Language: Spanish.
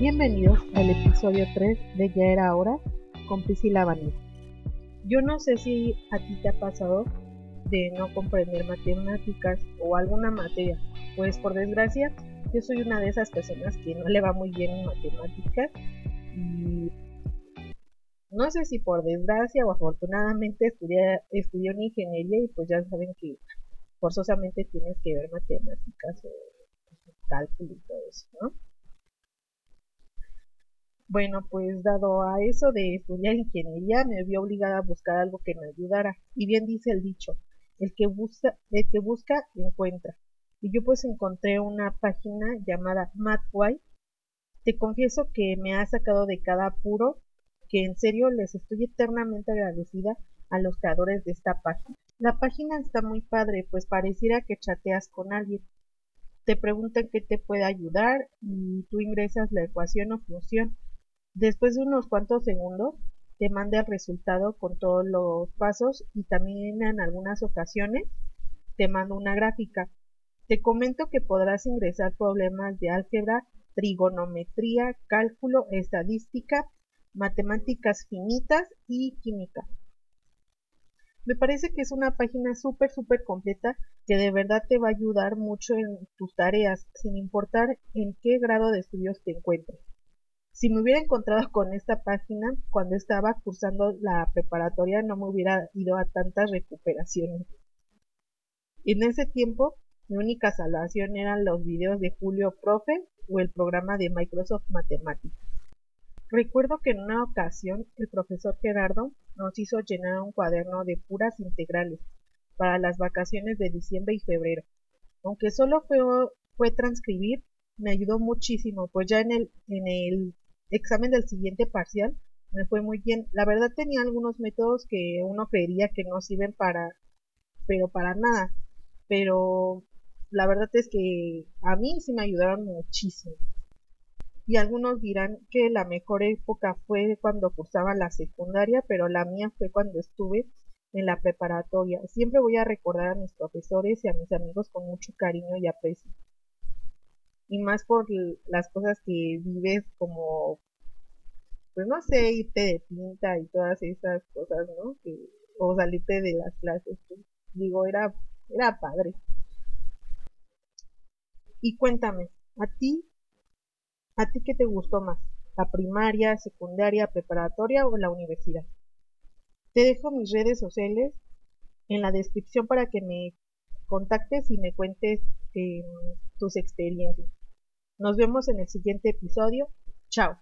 Bienvenidos al episodio 3 de Ya era hora con Priscila Vanilla. Yo no sé si a ti te ha pasado de no comprender matemáticas o alguna materia, pues por desgracia yo soy una de esas personas que no le va muy bien en matemáticas y no sé si por desgracia o afortunadamente estudié, estudié ingeniería y pues ya saben que forzosamente tienes que ver matemáticas o cálculo y todo eso, ¿no? Bueno, pues dado a eso de estudiar ingeniería, me vi obligada a buscar algo que me ayudara. Y bien dice el dicho, el que busca, el que busca encuentra. Y yo pues encontré una página llamada MathWhy. Te confieso que me ha sacado de cada apuro, que en serio les estoy eternamente agradecida a los creadores de esta página. La página está muy padre, pues pareciera que chateas con alguien. Te preguntan qué te puede ayudar y tú ingresas la ecuación o función Después de unos cuantos segundos, te manda el resultado con todos los pasos y también en algunas ocasiones te mando una gráfica. Te comento que podrás ingresar problemas de álgebra, trigonometría, cálculo, estadística, matemáticas finitas y química. Me parece que es una página súper, súper completa que de verdad te va a ayudar mucho en tus tareas, sin importar en qué grado de estudios te encuentres. Si me hubiera encontrado con esta página cuando estaba cursando la preparatoria, no me hubiera ido a tantas recuperaciones. En ese tiempo, mi única salvación eran los videos de Julio Profe o el programa de Microsoft Matemáticas. Recuerdo que en una ocasión el profesor Gerardo nos hizo llenar un cuaderno de puras integrales para las vacaciones de diciembre y febrero. Aunque solo fue, fue transcribir, me ayudó muchísimo, pues ya en el, en el examen del siguiente parcial me fue muy bien. La verdad tenía algunos métodos que uno creería que no sirven para, pero para nada. Pero la verdad es que a mí sí me ayudaron muchísimo. Y algunos dirán que la mejor época fue cuando cursaba la secundaria, pero la mía fue cuando estuve en la preparatoria. Siempre voy a recordar a mis profesores y a mis amigos con mucho cariño y aprecio y más por las cosas que vives como, pues no sé, irte de pinta y todas esas cosas, ¿no? Que, o salirte de las clases, digo, era, era padre. Y cuéntame, ¿a ti, a ti qué te gustó más? ¿La primaria, secundaria, preparatoria o la universidad? Te dejo mis redes sociales en la descripción para que me contactes y me cuentes eh, tus experiencias. Nos vemos en el siguiente episodio. Chao.